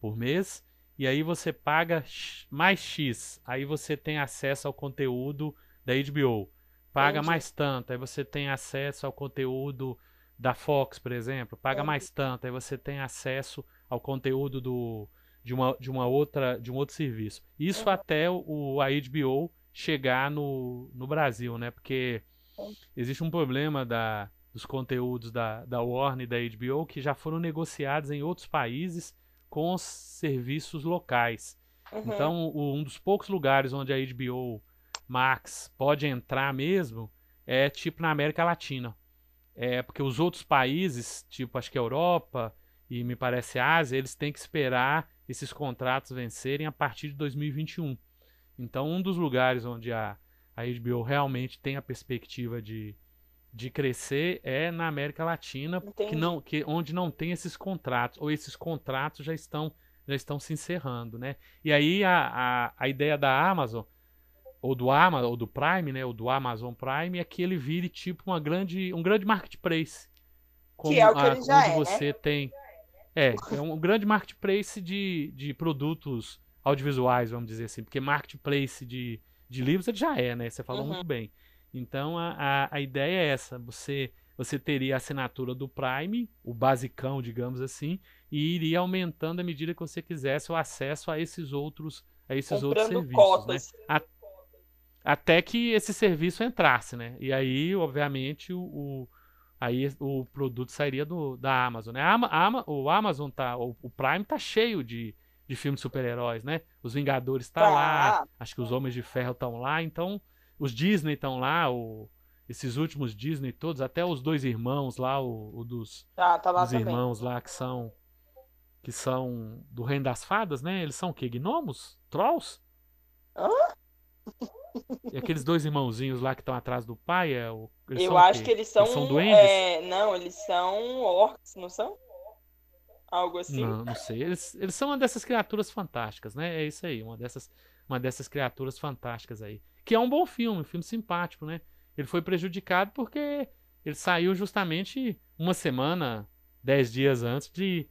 por mês. E aí você paga mais X. Aí você tem acesso ao conteúdo da HBO. Paga Entendi. mais tanto. Aí você tem acesso ao conteúdo da Fox, por exemplo. Paga Entendi. mais tanto. Aí você tem acesso ao conteúdo do, de, uma, de uma outra de um outro serviço. Isso uhum. até o, a HBO chegar no, no Brasil, né? Porque existe um problema da, dos conteúdos da, da Warner e da HBO que já foram negociados em outros países com os serviços locais. Uhum. Então, o, um dos poucos lugares onde a HBO Max pode entrar mesmo é tipo na América Latina. É porque os outros países, tipo acho que a Europa e me parece a Ásia, eles têm que esperar esses contratos vencerem a partir de 2021. Então, um dos lugares onde a, a HBO realmente tem a perspectiva de, de crescer é na América Latina, que não, que, onde não tem esses contratos, ou esses contratos já estão, já estão se encerrando, né? E aí a, a, a ideia da Amazon, ou do Amazon, ou do Prime, né? Ou do Amazon Prime, é que ele vire tipo uma grande, um grande marketplace. Como que é o que a, ele já onde é, você né? tem. É, é um grande marketplace de, de produtos audiovisuais, vamos dizer assim, porque marketplace de, de livros ele já é, né? Você falou uhum. muito bem. Então a, a, a, ideia é essa: você, você teria a assinatura do Prime, o basicão, digamos assim, e iria aumentando à medida que você quisesse o acesso a esses outros, a esses outros serviços. Cotas. Né? A, até que esse serviço entrasse, né? E aí, obviamente, o, o aí o produto sairia do, da Amazon, né? A, a, o Amazon tá, o, o Prime tá cheio de, de filmes de super-heróis, né? Os Vingadores tá, tá lá, acho que os Homens de Ferro estão lá, então os Disney estão lá, o, esses últimos Disney todos, até os dois irmãos lá, o, o dos, tá, tá dos irmãos lá que são que são do Reino das Fadas, né? Eles são o quê? Gnomos? Trolls? Hã? E aqueles dois irmãozinhos lá que estão atrás do pai, é o. Eu acho que eles são. Eles são duendes? É... Não, eles são orcs, não são? Algo assim. Não, não sei. Eles, eles são uma dessas criaturas fantásticas, né? É isso aí, uma dessas, uma dessas criaturas fantásticas aí. Que é um bom filme, um filme simpático, né? Ele foi prejudicado porque ele saiu justamente uma semana, dez dias antes de,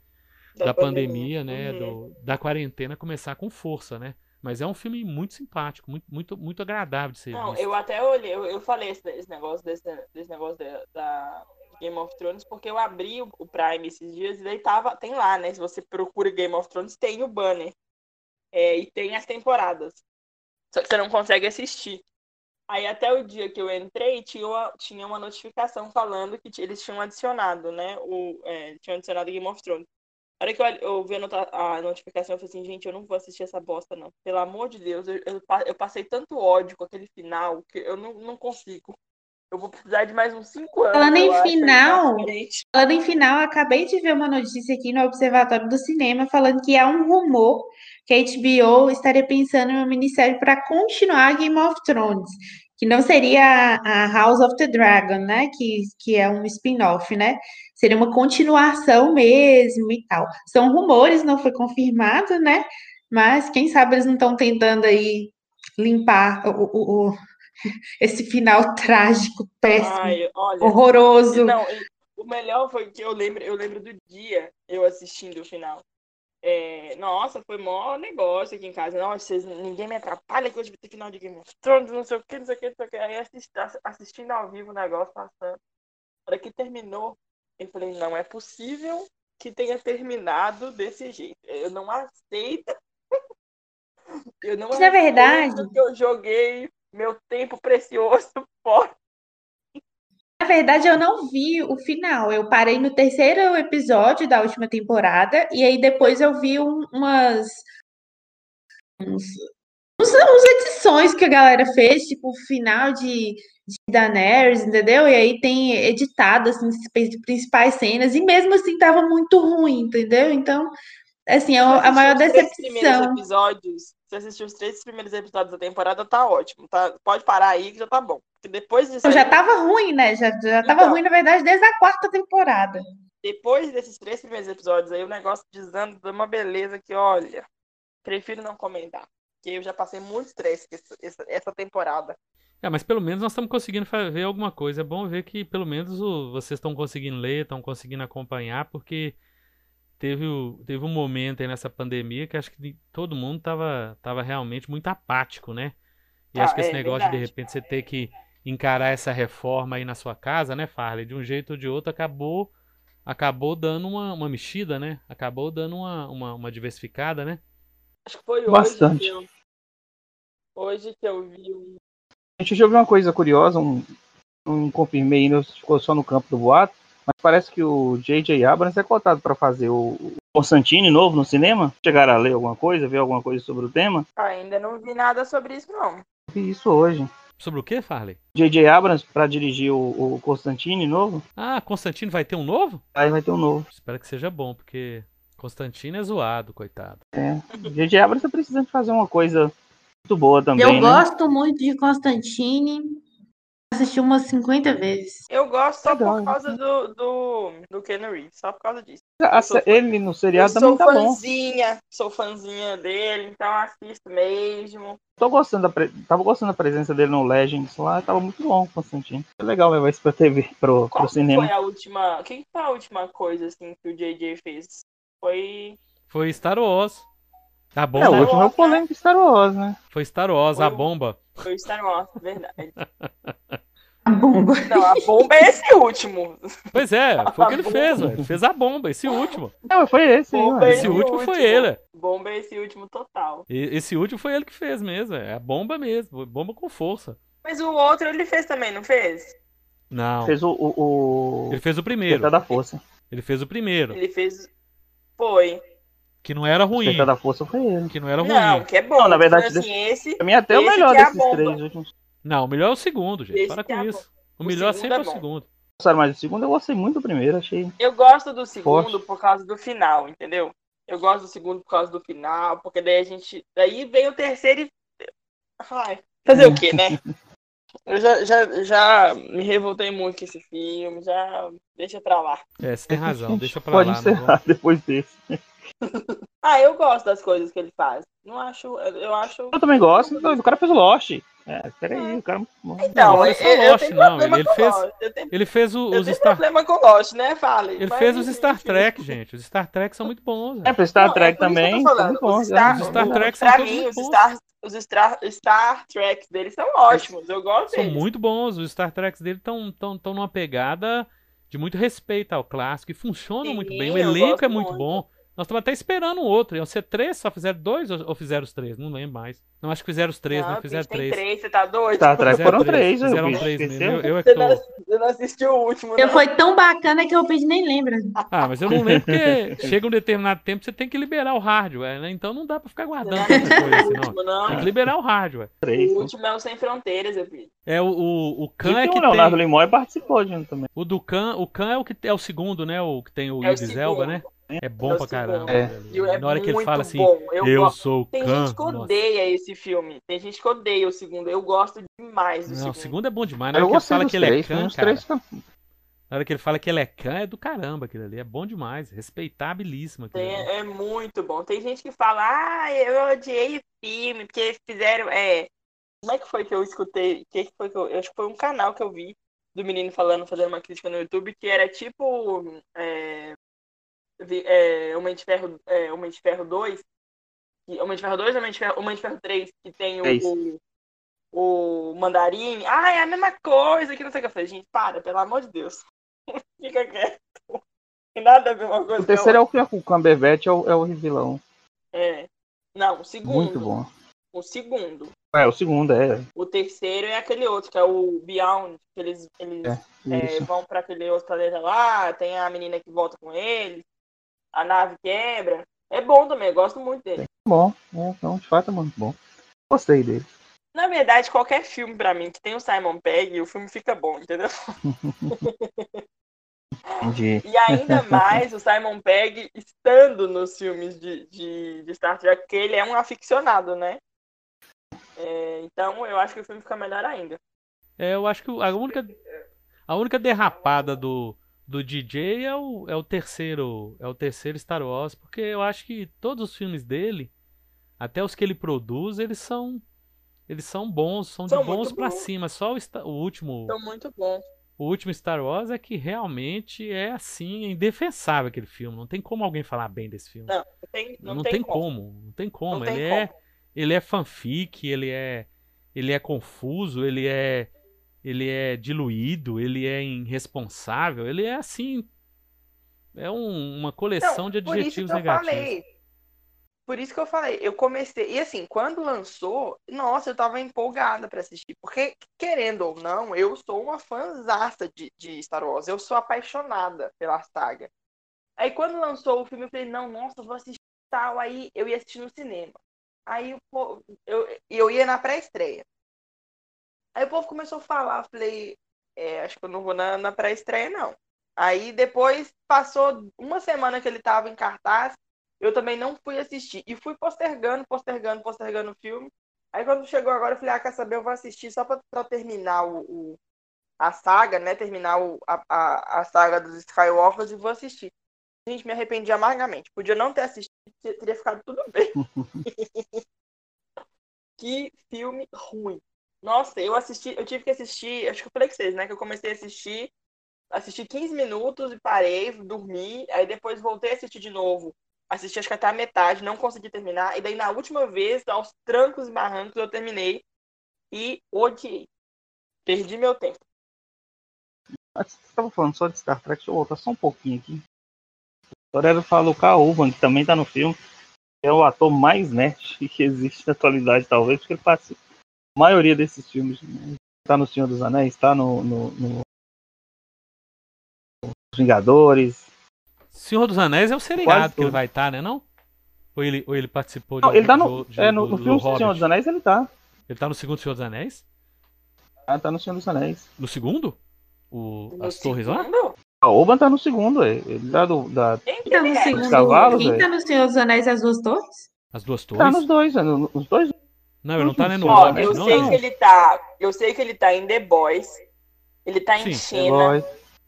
da, da pandemia, pandemia, né? Uhum. Do, da quarentena começar com força, né? Mas é um filme muito simpático, muito, muito, muito agradável de ser Não, visto. eu até olhei, eu, eu falei esse, esse, negócio desse, desse negócio da, da, Game of Thrones, porque eu abri o, o, Prime esses dias e daí tava, tem lá, né? Se você procura Game of Thrones, tem o banner. É, e tem as temporadas. Só que você não consegue assistir. Aí até o dia que eu entrei, tinha uma, tinha uma notificação falando que eles tinham adicionado, né? O, é, tinham adicionado Game of Thrones. A hora que eu, eu vi a, notificação, eu falei assim, gente, eu não vou assistir essa bosta, não. Pelo amor de Deus, eu, eu, eu passei tanto ódio com aquele final que eu não, não consigo. Eu vou precisar de mais uns cinco anos. Falando em final, falando em final, acabei de ver uma notícia aqui no Observatório do Cinema falando que há um rumor que a HBO estaria pensando em uma minissérie para continuar Game of Thrones, que não seria a House of the Dragon, né? Que, que é um spin-off, né? seria uma continuação mesmo e tal. São rumores, não foi confirmado, né? Mas quem sabe eles não estão tentando aí limpar o, o, o, (laughs) esse final trágico, péssimo, Ai, olha, horroroso. Não, o melhor foi que eu lembro, eu lembro do dia eu assistindo o final. É, nossa, foi maior negócio aqui em casa. Nossa, vocês, ninguém me atrapalha que hoje vai ter final de Game of Thrones, não sei o que, não sei o que, não sei o que. Aí assistindo ao vivo o negócio passando. A hora que terminou, eu falei, não é possível que tenha terminado desse jeito. Eu não aceito. eu não Na verdade, que eu joguei meu tempo precioso (laughs) fora. Na verdade, eu não vi o final. Eu parei no terceiro episódio da última temporada e aí depois eu vi um, umas uns, uns, uns edições que a galera fez, tipo o final de de Daenerys, entendeu? E aí tem editado assim, as principais cenas, e mesmo assim tava muito ruim, entendeu? Então, assim, é a, a maior decepção. episódios, se assistir os três primeiros episódios da temporada, tá ótimo. Tá? Pode parar aí que já tá bom. Porque depois disso. Aí... Já tava ruim, né? Já, já tava então, ruim, na verdade, desde a quarta temporada. Depois desses três primeiros episódios aí, o negócio desanda de uma beleza que, olha, prefiro não comentar. Porque eu já passei muito estresse essa, essa temporada. É, mas pelo menos nós estamos conseguindo ver alguma coisa. É bom ver que pelo menos o, vocês estão conseguindo ler, estão conseguindo acompanhar, porque teve, o, teve um momento aí nessa pandemia que acho que todo mundo estava tava realmente muito apático, né? E ah, acho que esse é, negócio verdade. de, de repente você ter que encarar essa reforma aí na sua casa, né, Farley? De um jeito ou de outro acabou acabou dando uma, uma mexida, né? Acabou dando uma, uma, uma diversificada, né? Acho que foi hoje Bastante. Que eu, hoje que eu vi um Gente, eu já vi uma coisa curiosa, um, um confirmei ainda, ficou só no campo do boato, mas parece que o J.J. Abrams é cotado para fazer o, Constantine novo no cinema. Chegaram a ler alguma coisa, ver alguma coisa sobre o tema? Ainda não vi nada sobre isso, não. Vi isso hoje. Sobre o que, Farley? J.J. Abrams para dirigir o, o Constantine novo. Ah, Constantine vai ter um novo? Aí vai ter um novo. Espero que seja bom, porque Constantine é zoado, coitado. É. J.J. Abrams tá precisando fazer uma coisa Muito boa também. Eu né? gosto muito de Constantine. Assisti umas 50 vezes. Eu gosto só Legal, por causa do, do, do Ken Reeves, só por causa disso. A- sou fã- Ele no Eu seriado sou também tá bom. fãzinha, sou fãzinha dele, então assisto mesmo. Tô gostando da pre... Tava gostando da presença dele no Legends lá, tava muito bom, Constantino. É legal levar isso pra TV, pro, Qual pro cinema. foi a última. O que que foi a última coisa assim que o JJ fez? Foi. Foi Star Wars. A É, o bomba. último é o né? polêmico Star Wars, né? Foi Star Wars, a Foi o- bomba. Foi Star Wars, verdade. A bomba. Não, a bomba é esse último. Pois é, foi o que ele A bomba. fez, velho. Ele fez a bomba, esse último. Não, foi esse aí, Bomba é Esse último foi ele. Bomba é esse último total. E- Esse último foi ele que fez mesmo. É a bomba mesmo. Bomba com força. Mas o outro ele fez também, não fez? Não. Fez o, o, o... Ele fez o primeiro. Despertar da Força. Ele fez o primeiro. Ele fez. Foi. Que não era ruim. Despertar da Força foi ele. Que não era ruim. Não, que é bom. Não, na verdade, Mas, assim, esse. Pra mim, até o Esse melhor que é desses três últimos. Não, o melhor é o segundo, gente. Esse Para é com a isso. O O melhor sempre é é o segundo. Gostaram mais do segundo? Eu gostei muito do primeiro, achei. Eu gosto do segundo Forte. por causa do final, entendeu? Eu gosto do segundo por causa do final, porque daí a gente. Daí vem o terceiro e. Ai, fazer o quê, né? (laughs) Eu já, já, já me revoltei muito com esse filme, já deixa pra lá. É, você tem razão. Deixa pra Pode lá. não encerrar vamos- depois desse. Ah, eu gosto das coisas que ele faz. Não acho. Eu acho. Eu também gosto. O cara fez o Lost. É, peraí, o cara. Então, Não, eu, eu Lost, não, ele fez- Lost. Eu tenho, Ele fez o- eu os tenho Star... problema com Lost, né? Fale. Ele Mas, fez os Star. Trek, gente. Os Star Trek são muito bons. É, velho. pro Star Não, Trek é que eu também. os é. Star- os Star Trek são mim, muito os bons. Star, os Star, Star Treks deles são ótimos. Eu gosto São deles. muito bons. Os Star Treks dele estão tão, tão numa pegada de muito respeito ao clássico e funcionam Sim, muito bem. O elenco é muito muito. bom. Nós estamos até esperando um outro. Iam ser três, só fizeram dois ou fizeram os três? Não lembro mais. Não, acho que fizeram os três, Não, né? Fizeram bicho, tem três. três, você tá doido? Star Trek Fizeram foram três, eu Fizeram vi. três mesmo. Eu, eu é que Você não, tô... você não assistiu o último, Porque né? foi tão bacana que eu pedi nem lembra. Ah, mas eu não lembro porque chega um determinado tempo você tem que liberar o hardware, né? Então não dá pra ficar guardando não coisa o não. último, não. Tem que liberar o hardware. Três. O último é o Sem Fronteiras, eu vi. É o, o, o Khan é tem que o Leonardo tem. Limoy participou de um também. O do Khan, o Khan é o que é o segundo, né? O que tem o É Idris Elba, né? É bom É o pra segundo. caramba. É. E é Na hora que ele fala assim, bom. Eu, eu gosto. sou o Tem Khan. gente que nossa. odeia esse filme. Tem gente que odeia o segundo. Eu gosto demais do Não, o segundo. segundo é bom demais. Na hora Eu que ele fala que ele é três. Khan, cara. três Na hora que ele fala que ele é Khan, é do caramba aquilo ali. É bom demais. Respeitabilíssimo aquilo Tem- é muito bom. Tem gente que fala, ah, eu odiei o filme, porque eles fizeram. É... Como é que foi que eu escutei? Que foi que eu... eu acho que foi um canal que eu vi do menino falando, fazendo uma crítica no YouTube, que era tipo. É... é, Homem de Ferro, é, Homem de Ferro 2. que- Homem de Ferro 2 ou Homem de Ferro, Homem de Ferro 3, que tem o, o, o Mandarim. Ah, é a mesma coisa, que não sei o que. Eu falei, gente, para, pelo amor de Deus. (laughs) Fica quieto. Tem nada a ver uma coisa O terceiro é o que é com o Cumberbatch, é o, é o vilão. é. Não, o segundo. Muito bom. O segundo. É, o segundo, é. O terceiro é aquele outro, que é o Beyond, que eles, eles é, Isso. vão pra aquele outro planeta lá, tem a menina que volta com eles, a nave quebra. É bom também, eu gosto muito dele. Bom, é, então, de fato é muito bom. Gostei dele. Na verdade, qualquer filme pra mim que tem o Simon Pegg, o filme fica bom, entendeu? (laughs) Entendi. E ainda mais o Simon Pegg estando nos filmes de, de, de Star Trek, porque ele é um aficionado, né? É, então eu acho que o filme fica melhor ainda. É, eu acho que a única, a única derrapada do, do DJ é o, é o terceiro, é o terceiro Star Wars, porque eu acho que todos os filmes dele, até os que ele produz, eles são eles são bons, são, São de bons bons. cima. Só o, o último, Então, muito bom. o último Star Wars é que realmente é assim, é indefensável aquele filme. Não tem como alguém falar bem desse filme. Não, tem, não Não, tem, tem como. como, não tem como. Não tem ele é como. ele é fanfic, ele é ele é confuso, ele é ele é diluído, ele é irresponsável, ele é assim é um- uma coleção Não, de por isso adjetivos eu negativos. falei. Por isso que eu falei, eu comecei. E assim, quando lançou, nossa, eu tava empolgada pra assistir. Porque, querendo ou não, eu sou uma fãzaça de, de Star Wars. Eu sou apaixonada pela saga. Aí quando lançou o filme, eu falei, não, nossa, eu vou assistir tal. Aí eu ia assistir no cinema. Aí povo, eu, eu ia na pré-estreia. Aí o povo começou a falar, falei, é, acho que eu não vou na, na pré-estreia, não. Aí depois passou uma semana que ele tava em cartaz, eu também não fui assistir. E fui postergando, postergando, postergando o filme. Aí quando chegou agora, eu falei, ah, quer saber, eu vou assistir só pra, pra terminar o, o- a saga, né? Terminar o- a, a, a saga dos Skywalkers e vou assistir. Gente, me arrependi amargamente. Podia não ter assistido, teria ficado tudo bem. (laughs) (laughs) que filme ruim. Nossa, eu assisti, eu tive que assistir, acho que eu falei com vocês, né? Que eu comecei a assistir, assisti 15 minutos e parei, dormi, aí depois voltei a assistir de novo. Assisti acho que até a metade, não consegui terminar. E daí na última vez, aos trancos e barrancos, eu terminei e odiei. Perdi meu tempo. Você estava falando só de Star Trek, deixa eu voltar só um pouquinho aqui. O falou o Carl Urban, que também tá no filme. É o ator mais nerd (laughs) que existe na atualidade, talvez, porque ele participa maioria desses filmes. Né? Tá no Senhor dos Anéis, tá no, no, no- Os Vingadores. Senhor dos Anéis é o seriado que ele vai estar, né? Não? Ou ele, ou ele participou de Não, ele tá no, de- é, no, do- no filme do? Senhor dos Anéis, ele tá. Ele tá no segundo Senhor dos Anéis? Ah, tá no Senhor dos Anéis. No segundo? O, No as torres lá? segundo, O Urban tá no segundo, é. ele tá do, da, Quem que Quem tá no é? segundo? cavalos, Quem velho. tá no Senhor dos Anéis e as duas torres? As duas tá torres? nos dois, é, no- os dois. Não, ele não tá nem no Ó, Hobbit, eu não, sei não. que ele tá. Eu sei que ele tá em The Boys. Ele tá em Sim. Xena.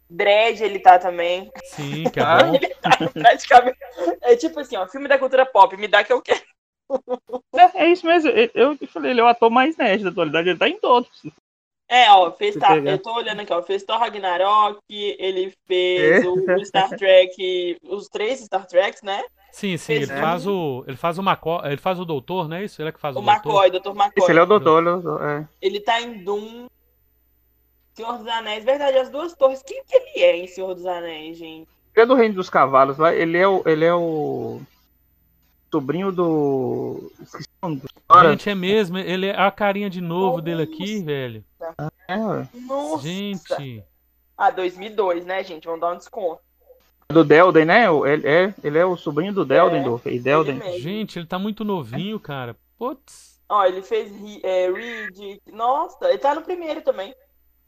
Dredd ele tá também. Sim, que (laughs) é bom. Ele tá praticamente. É tipo assim, ó, filme da cultura pop, me dá que eu quero. É, é isso mesmo. Eu, eu falei, ele é o ator mais nerd da atualidade, ele tá em todos. É, ó, fez pegar. eu tô olhando aqui, ó, fez Thor Ragnarok, ele fez É. o, o Star Trek, os três Star Treks, né? Sim, sim, ele faz o. Ele faz o McCoy. Ele faz o doutor, não é isso? Ele é que faz o, O doutor. McCoy, Dr. McCoy. Esse ele é o doutor, ele é o doutor, é. Ele tá em Doom, Senhor dos Anéis, verdade, as duas torres. Quem que ele é em Senhor dos Anéis, gente? Ele é do Reino dos Cavalos, lá. Ele é o. Ele é o. Sobrinho do. Esqueci o nome do cara. Gente, é mesmo. Ele é a carinha de novo dele aqui, Nossa. velho. É. Nossa! Gente. Ah, 2002, né, gente? Vamos dar um desconto. Do Delden, né? O- Ele é, ele é o sobrinho do Delden, É, do Rei Delden. Ele. Gente, ele tá muito novinho, cara. Putz. Ó, ele fez é, Reed. Nossa, ele tá no primeiro também.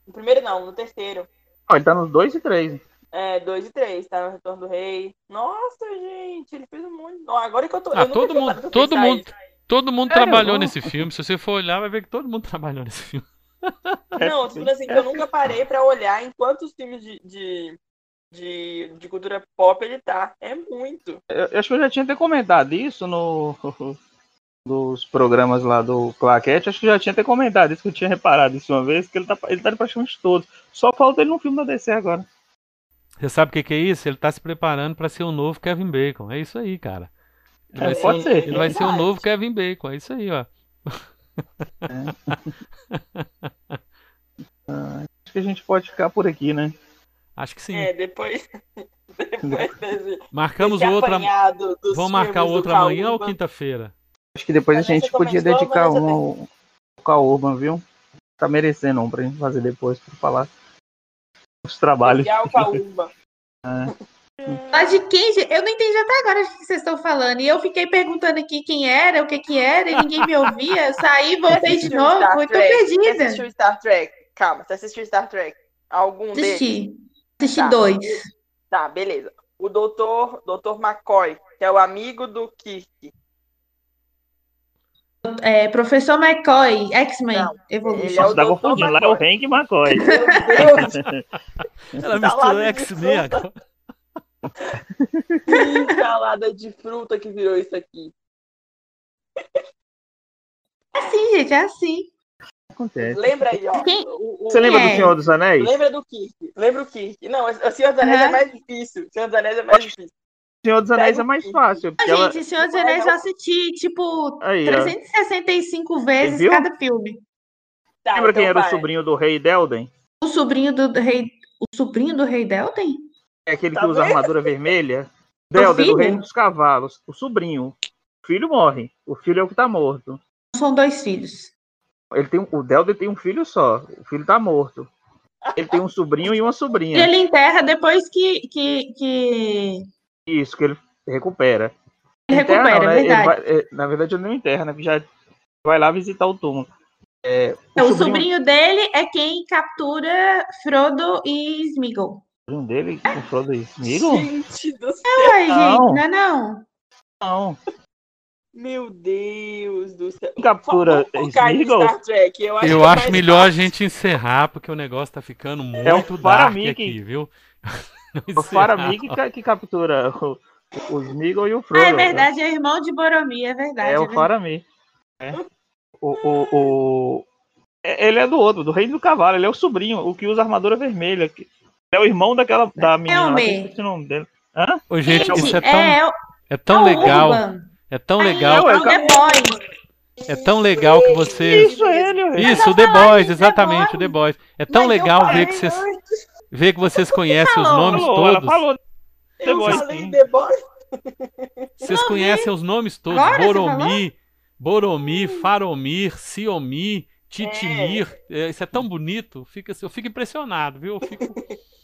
No primeiro não, no terceiro. Ó, ele tá nos dois e três. É, dois e três, tá no Retorno do Rei. Nossa, gente, ele fez um monte. Ó, agora que eu tô. Ah, eu todo mundo, todo mundo, isso. todo mundo Sério? trabalhou Não. nesse filme. Se você for olhar, vai ver que todo mundo (laughs) trabalhou nesse filme. Não, tipo assim, que eu nunca parei pra olhar em quantos filmes de, de, de, de cultura pop ele tá. É muito. Eu, eu acho que eu já tinha até comentado isso no. (laughs) Dos programas lá do Claquete, acho que eu já tinha até comentado isso, que eu tinha reparado isso uma vez, que ele tá, ele tá em praticamente todos. Só falta ele no filme da DC agora. Você sabe o que, que é isso? Ele tá se preparando pra ser o novo Kevin Bacon. É isso aí, cara. Ele É, vai ser, pode o- ser. Ele vai ser o novo Kevin Bacon. É isso aí, ó. (laughs) Acho que a gente pode ficar por aqui, né? Acho que sim. É, depois. (laughs) depois desse, Marcamos desse o dos Vamos marcar o outro amanhã ou quinta-feira? Acho que depois a A gente podia dedicar um ao, ao Cal Urban, viu? Tá merecendo um pra gente fazer depois pra falar os trabalhos. Legal, Caúba. (laughs) Mas de quem? gente? Eu não entendi até agora o que vocês estão falando. E eu fiquei perguntando aqui quem era, o que que era, e ninguém me ouvia. Eu saí, voltei de novo, Star tô Trek? Você perdida. assistiu Star Trek? Calma, você assistiu Star Trek? Algum deles? Assisti. Tá. dois. Tá, beleza. O doutor, doutor McCoy, que é o amigo do Kirk. É, professor McCoy, X-Men, Evolution. é o Você tá confundindo, lá é o McCoy. Hank McCoy. Meu (laughs) Deus, Ela Tá misturou X-Men de agora. que (laughs) salada de fruta que virou isso aqui. É assim, gente, é assim. Acontece. Lembra aí, ó. Quem- o- o- Você lembra É. do Senhor dos Anéis? Lembra do Kirk. Lembra o Kirk. Não, o Senhor dos Anéis é Aham. mais difícil. O Senhor dos Anéis é mais difícil. O Senhor dos Anéis é o mais fácil. Porque ela... gente, Senhor dos Anéis eu assisti, tipo, Aí, ó. 365 vezes Viu? cada filme. Tá, Lembra então quem era o vai. sobrinho do Rei Delden? O sobrinho do rei. O sobrinho do rei Delten? É aquele Tá que usa vendo? armadura vermelha? O Delden, do? Reino dos Cavalos. O sobrinho. O filho morre. O filho é o que tá morto. São dois filhos. Ele tem, um- o Delden tem um filho só. O filho tá morto. Ele tem um sobrinho e uma E sobrinha. ele enterra depois que, que, que Isso, que ele recupera. ele Enterra recupera, não, é né? Ele verdade. vai- é, na verdade, ele não enterra, né? Porque já vai lá visitar o túmulo. É, É, O sobrinho dele é quem captura Frodo e Smeagol. sobrinho dele, o Frodo e Smeagol? Gente do céu. Ué, Não. gente, não é não? Não. Meu Deus do céu. Captura em Smeagol? Star Trek. Eu acho, Eu que é acho melhor a fácil. gente encerrar, porque o negócio tá ficando muito É o dark aqui, que- viu? (laughs) O Faramir que, que captura o, o Smeagol e o Ah, Frodo. é verdade, é irmão de Boromir, é verdade. É é o. Faramir. É. O, o, o... é- Ele é do outro, do Reino do Cavalo. Ele é o sobrinho, o que usa armadura vermelha. que- É o irmão daquela da menina. lá, eu Elmer. esqueci o nome dele. Ô, gente, Gente, isso é tão, é, é, é tão o legal. Urban. É tão Aí, legal. é o The Boys. É tão legal que vocês. Isso, ele. Isso, o The Boys, exatamente, o The Boys. É tão legal ver que vocês, ver que vocês conhecem os nomes Falou, ela todos. falou. The Eu Boys. The Boys. Vocês conhecem os nomes todos. Agora você Boromir, Boromir, Faromir, Siomir, Titimir. É, isso é tão bonito. Fica, eu fico impressionado, viu? Eu fico,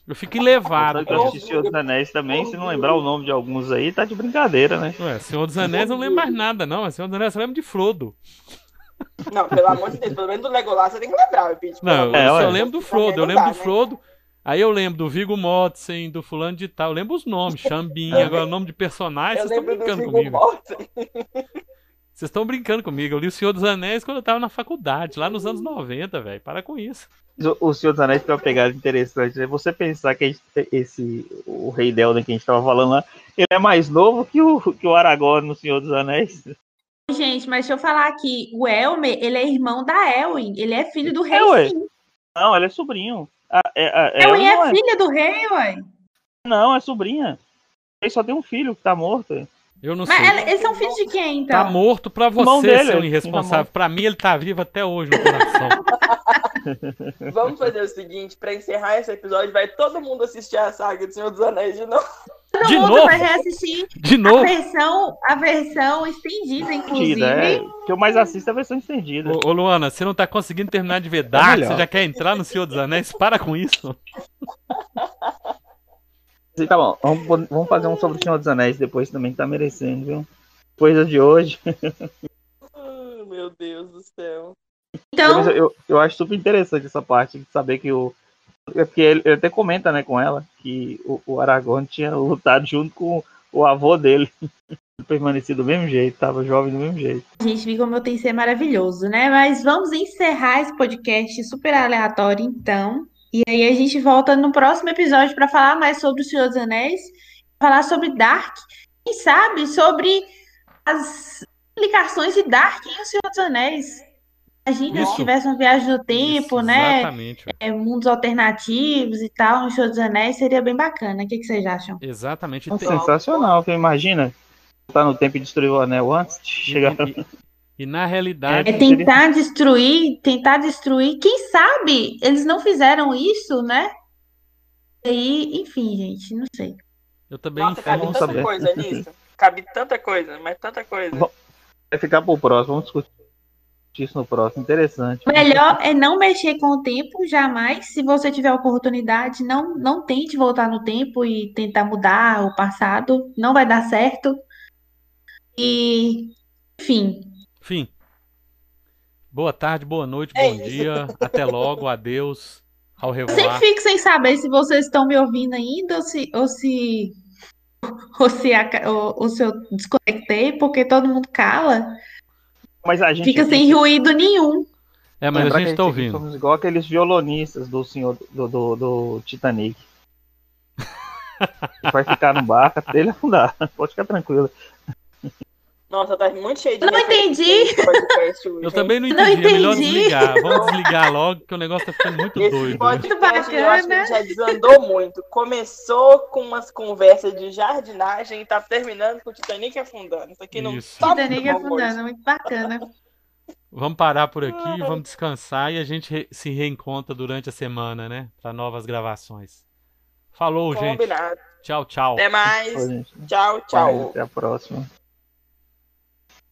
eu fico elevado. Eu assisti Senhor dos Anéis também, se não lembrar o nome de alguns aí, tá de brincadeira, né? Ué, Senhor dos Anéis eu não lembro mais nada, não. Mas Senhor dos Anéis eu lembro de Frodo. Não, pelo amor de Deus, pelo menos do Legolas você tem que lembrar. Não, eu É, só ué. lembro do Frodo. Eu lembro do né? Frodo. Aí eu lembro do Viggo Mortensen, do fulano de tal. Eu lembro os nomes, Xambinha, agora o nome de personagem, Eu vocês estão lembro do brincando comigo. Vocês estão brincando comigo. Eu li O Senhor dos Anéis quando eu tava na faculdade, lá nos anos 90, velho. Para com isso. O, Senhor dos Anéis tem uma pegada interessante, né? Você pensar que a gente- esse, o Rei Delden que a gente tava falando lá, ele é mais novo que o, que o Aragorn no Senhor dos Anéis. Gente, mas deixa eu falar aqui. O Elmer, ele é irmão da Elwin. Ele é filho do rei, ué. sim. Não, ele é sobrinho. A, é, a, é, Elwin é é, filha do rei, ué. não, é sobrinha. Ele só tem um filho que tá morto. Eu não sei. Mas eles são filhos de quem, Tá então? morto pra você, dele, seu irresponsável. tá Pra mim, ele tá vivo até hoje no coração. (laughs) Vamos fazer o seguinte, pra encerrar esse episódio, vai todo mundo assistir a saga do Senhor dos Anéis de novo. Todo De mundo novo? vai reassistir De a novo. versão, a versão estendida, inclusive. É. O que eu mais assisto é a versão estendida. Ô, ô, Luana, você não tá conseguindo terminar de ver Dark, É você já quer entrar no Senhor dos Anéis? Para com isso. (laughs) Tá bom, vamos, vamos fazer um sobre o Senhor dos Anéis depois também, que tá merecendo, viu? Coisa de hoje. Ah, meu Deus do céu. Então, Eu, eu, eu acho super interessante essa parte de saber que o. É porque ele, ele até comenta, né, com ela, que o, o Aragorn tinha lutado junto com o avô dele. (laughs) Permanecido do mesmo jeito, tava jovem do mesmo jeito. a gente viu como eu tenho que ser maravilhoso, né? Mas vamos encerrar esse podcast super aleatório, então. E aí a gente volta no próximo episódio para falar mais sobre o Senhor dos Anéis, falar sobre Dark, quem sabe sobre as implicações de Dark em O Senhor dos Anéis. Imagina Isso. se tivesse uma viagem no tempo, Isso, né? Exatamente. É, mundos alternativos e tal, no Senhor dos Anéis, seria bem bacana. O que que vocês acham? Exatamente. É Tem- sensacional, imagina? Tá no tempo e destruir o anel antes de chegar. E, e na realidade, É tentar destruir, tentar destruir. Quem sabe eles não fizeram isso, né? E aí, enfim, gente, não sei. eu também Nossa, cabe vamos tanta saber. coisa nisso. Cabe tanta coisa, mas tanta coisa. Bom, Vai ficar pro próximo, vamos discutir isso no próximo. Interessante. O melhor é não mexer com o tempo, jamais. Se você tiver oportunidade, não, não tente voltar no tempo e tentar mudar o passado. Não vai dar certo. E, enfim, Enfim. Boa tarde, boa noite, É bom isso. dia. Até logo, adeus. Ao eu sempre revoar. fico sem saber se vocês estão me ouvindo ainda ou se, ou se, ou se, a- ou- ou se eu desconectei, porque todo mundo cala. Mas a gente Fica sem ruído nenhum. É, mas lembrar a que gente tá ouvindo. Somos igual aqueles violonistas do senhor do, do, do Titanic. (laughs) Vai ficar no barco até ele afundar. Pode ficar tranquilo. Nossa, tá muito cheio de Eu não entendi. nesse podcast hoje, Eu também não Não entendi. É melhor entendi. desligar. Vamos desligar logo, que o negócio tá ficando muito Esse doido. podcast Muito eu acho que gente já desandou muito. Começou com umas conversas de jardinagem e tá terminando com o Titanic afundando. Isso aqui não Isso. tá Titanic afundando, muito bacana. Vamos parar por aqui, vamos descansar e a gente re- se reencontra durante a semana, né? Para novas gravações. Falou, gente. Combinado. Tchau, tchau. Até mais. Gente. Tchau, tchau. Até a próxima.